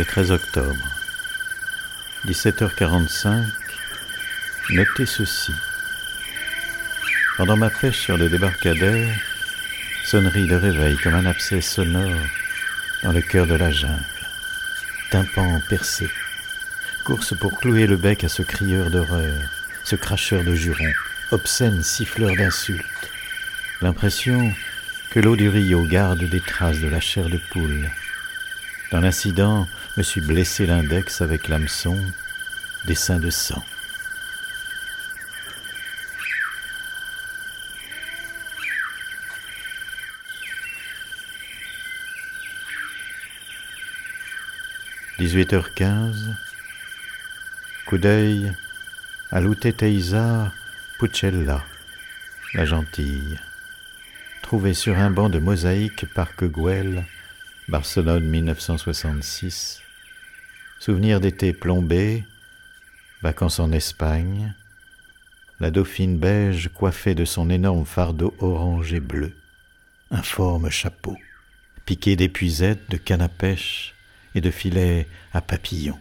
Le 13 octobre, 17h45, notez ceci. Pendant ma pêche sur le débarcadère, sonnerie de réveil comme un abcès sonore dans le cœur de la jungle. Tympan percé. Course pour clouer le bec à ce crieur d'horreur, ce cracheur de jurons, obscène siffleur d'insultes. L'impression que l'eau du Rio garde des traces de la chair de poule. Dans l'incident, me suis blessé l'index avec l'hameçon, des seins de sang. « 18h15, coup d'œil à l'Uteteisa Pucella, la gentille trouvé sur un banc de mosaïque Parc Güell, Barcelone 1966. Souvenir d'été plombé, vacances en Espagne, la dauphine beige coiffée de son énorme fardeau orange et bleu, informe chapeau, piqué d'épuisettes, de canne à pêche et de filets à papillons.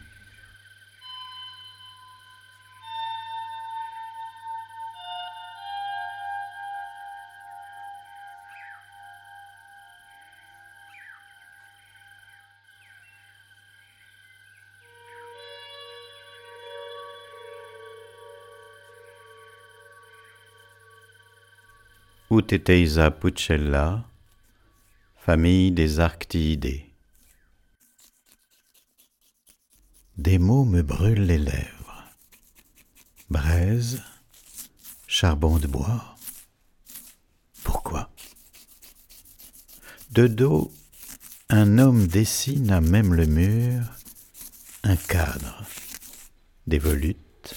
Uteteisa pucella, famille des arctiidés. Des mots me brûlent les lèvres. Braise, charbon de bois. Pourquoi? De dos, un homme dessine à même le mur un cadre, des volutes,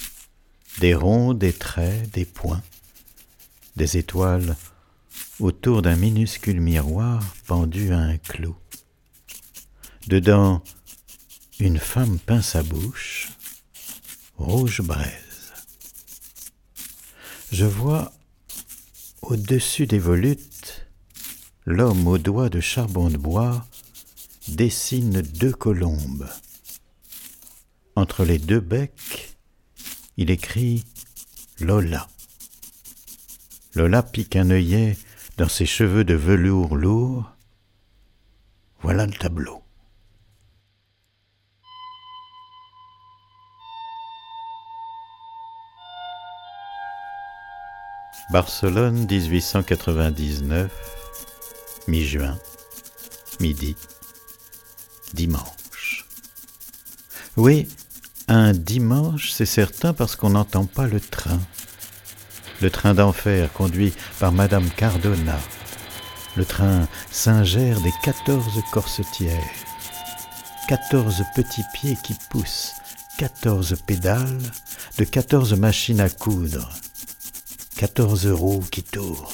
des ronds, des traits, des points des étoiles autour d'un minuscule miroir pendu à un clou. Dedans, une femme peint sa bouche, rouge braise. Je vois au-dessus des volutes, l'homme aux doigts de charbon de bois dessine deux colombes. Entre les deux becs, il écrit Lola. Lola pique un œillet dans ses cheveux de velours lourd. Voilà le tableau. Barcelone 1899, mi-juin, midi, dimanche. Oui, un dimanche, c'est certain parce qu'on n'entend pas le train le train d'enfer conduit par Madame Cardona, le train singère des quatorze corsetières, quatorze petits pieds qui poussent, quatorze pédales de quatorze machines à coudre, quatorze roues qui tournent,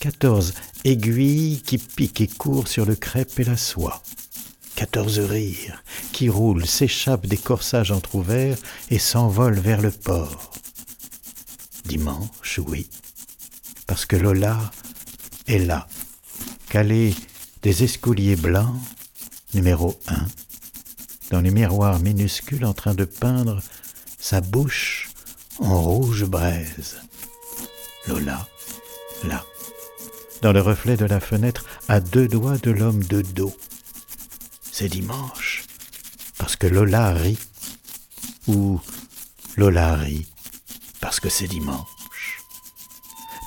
quatorze aiguilles qui piquent et courent sur le crêpe et la soie, quatorze rires qui roulent, s'échappent des corsages entr'ouverts et s'envolent vers le port, Dimanche, oui, parce que Lola est là, calée des escoliers blancs, numéro un, dans les miroirs minuscules en train de peindre sa bouche en rouge braise. Lola, là, dans le reflet de la fenêtre, à deux doigts de l'homme de dos. C'est dimanche, parce que Lola rit, ou Lola rit, parce que c'est dimanche.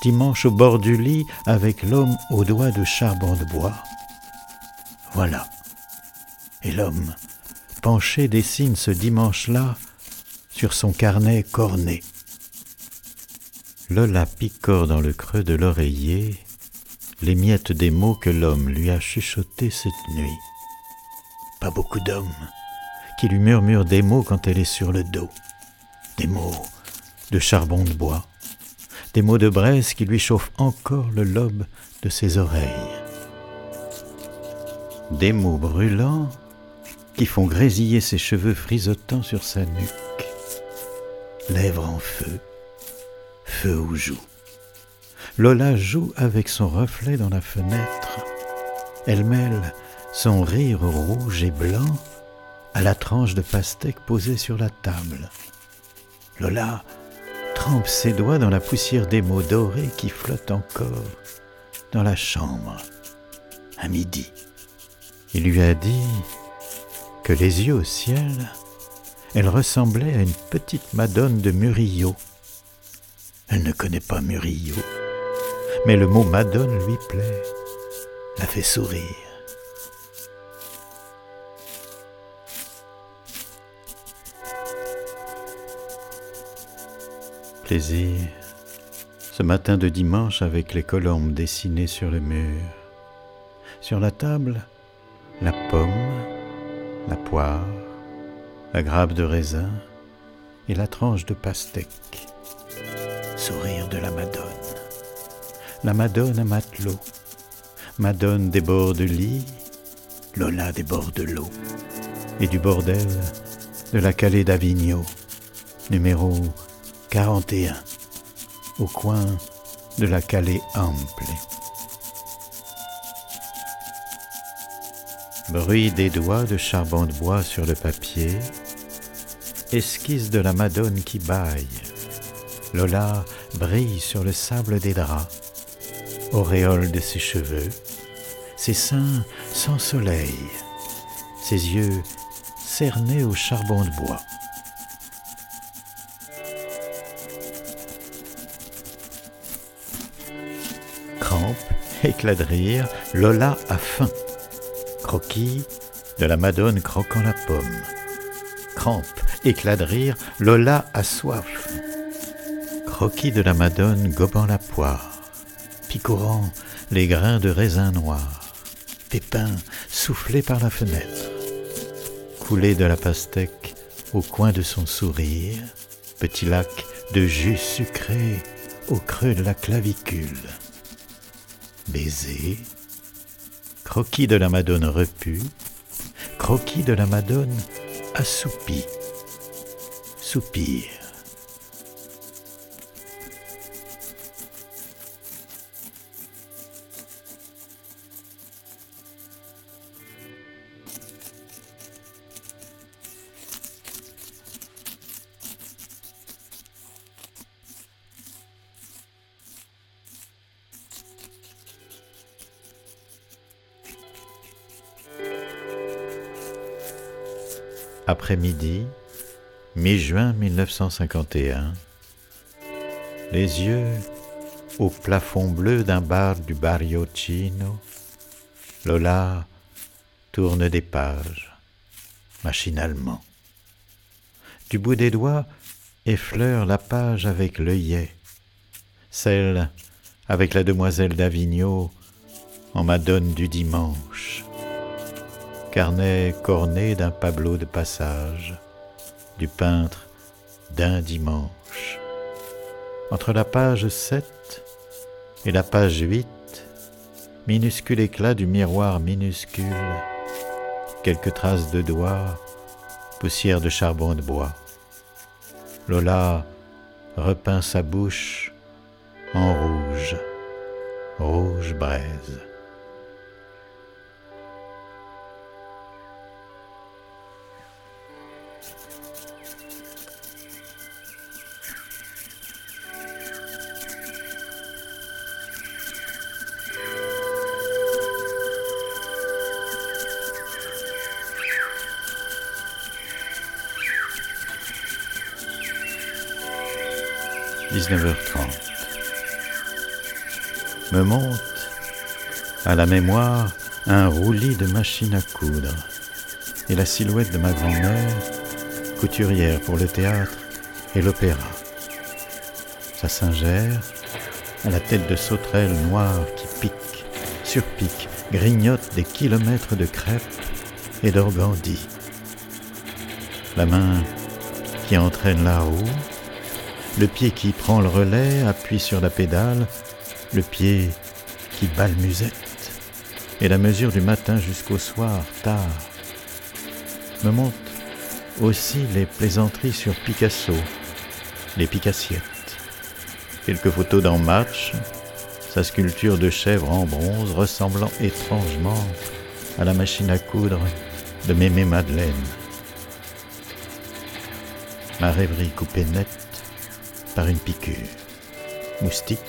Dimanche au bord du lit avec l'homme aux doigts de charbon de bois. Voilà. Et l'homme, penché, dessine ce dimanche-là sur son carnet corné. Lola picore dans le creux de l'oreiller les miettes des mots que l'homme lui a chuchotés cette nuit. Pas beaucoup d'hommes qui lui murmurent des mots quand elle est sur le dos. Des mots de charbon de bois, des mots de braise qui lui chauffent encore le lobe de ses oreilles. Des mots brûlants qui font grésiller ses cheveux frisottant sur sa nuque. Lèvres en feu, feu aux joues. Lola joue avec son reflet dans la fenêtre. Elle mêle son rire rouge et blanc à la tranche de pastèque posée sur la table. Lola trempe ses doigts dans la poussière des mots dorés qui flottent encore dans la chambre à midi. Il lui a dit que les yeux au ciel, elle ressemblait à une petite Madone de Murillo. Elle ne connaît pas Murillo, mais le mot Madone lui plaît, la fait sourire. Ce matin de dimanche avec les colombes dessinées sur le mur. Sur la table, la pomme, la poire, la grappe de raisin et la tranche de pastèque. Sourire de la Madone. La Madone à matelot. Madone des bords de lit, Lola des bords de l'eau. Et du bordel de la Calais d'Avignon, numéro 41, au coin de la Calais ample. Bruit des doigts de charbon de bois sur le papier, esquisse de la Madone qui baille. Lola brille sur le sable des draps, auréole de ses cheveux, ses seins sans soleil, ses yeux cernés au charbon de bois. Éclat de rire, Lola a faim. Croquis de la Madone croquant la pomme. Crampe, éclat de rire, Lola a soif. Croquis de la Madone gobant la poire. Picorant les grains de raisin noir. Pépin soufflé par la fenêtre. Coulé de la pastèque au coin de son sourire. Petit lac de jus sucré au creux de la clavicule. Baiser. Croquis de la Madone repue, croquis de la Madone assoupi, soupir. Après-midi, mi-juin 1951, les yeux au plafond bleu d'un bar du Barrio Chino, Lola tourne des pages, machinalement. Du bout des doigts, effleure la page avec l'œillet, celle avec la demoiselle d'Avignon en Madone du dimanche carnet corné d'un Pablo de passage, du peintre d'un dimanche. Entre la page 7 et la page 8, minuscule éclat du miroir minuscule, quelques traces de doigts, poussière de charbon de bois. Lola repeint sa bouche en rouge, rouge braise. 19h30. Me monte à la mémoire un roulis de machine à coudre et la silhouette de ma grand-mère, couturière pour le théâtre et l'opéra. Sa singère, à la tête de sauterelle noire qui pique, surpique, grignote des kilomètres de crêpes et d'organdie. La main qui entraîne la roue, le pied qui prend le relais appuie sur la pédale, le pied qui bat le musette, et la mesure du matin jusqu'au soir, tard. Me montent aussi les plaisanteries sur Picasso, les Picassiettes, quelques photos d'en match, sa sculpture de chèvre en bronze ressemblant étrangement à la machine à coudre de Mémé Madeleine, ma rêverie coupée net par une piqûre. Moustique,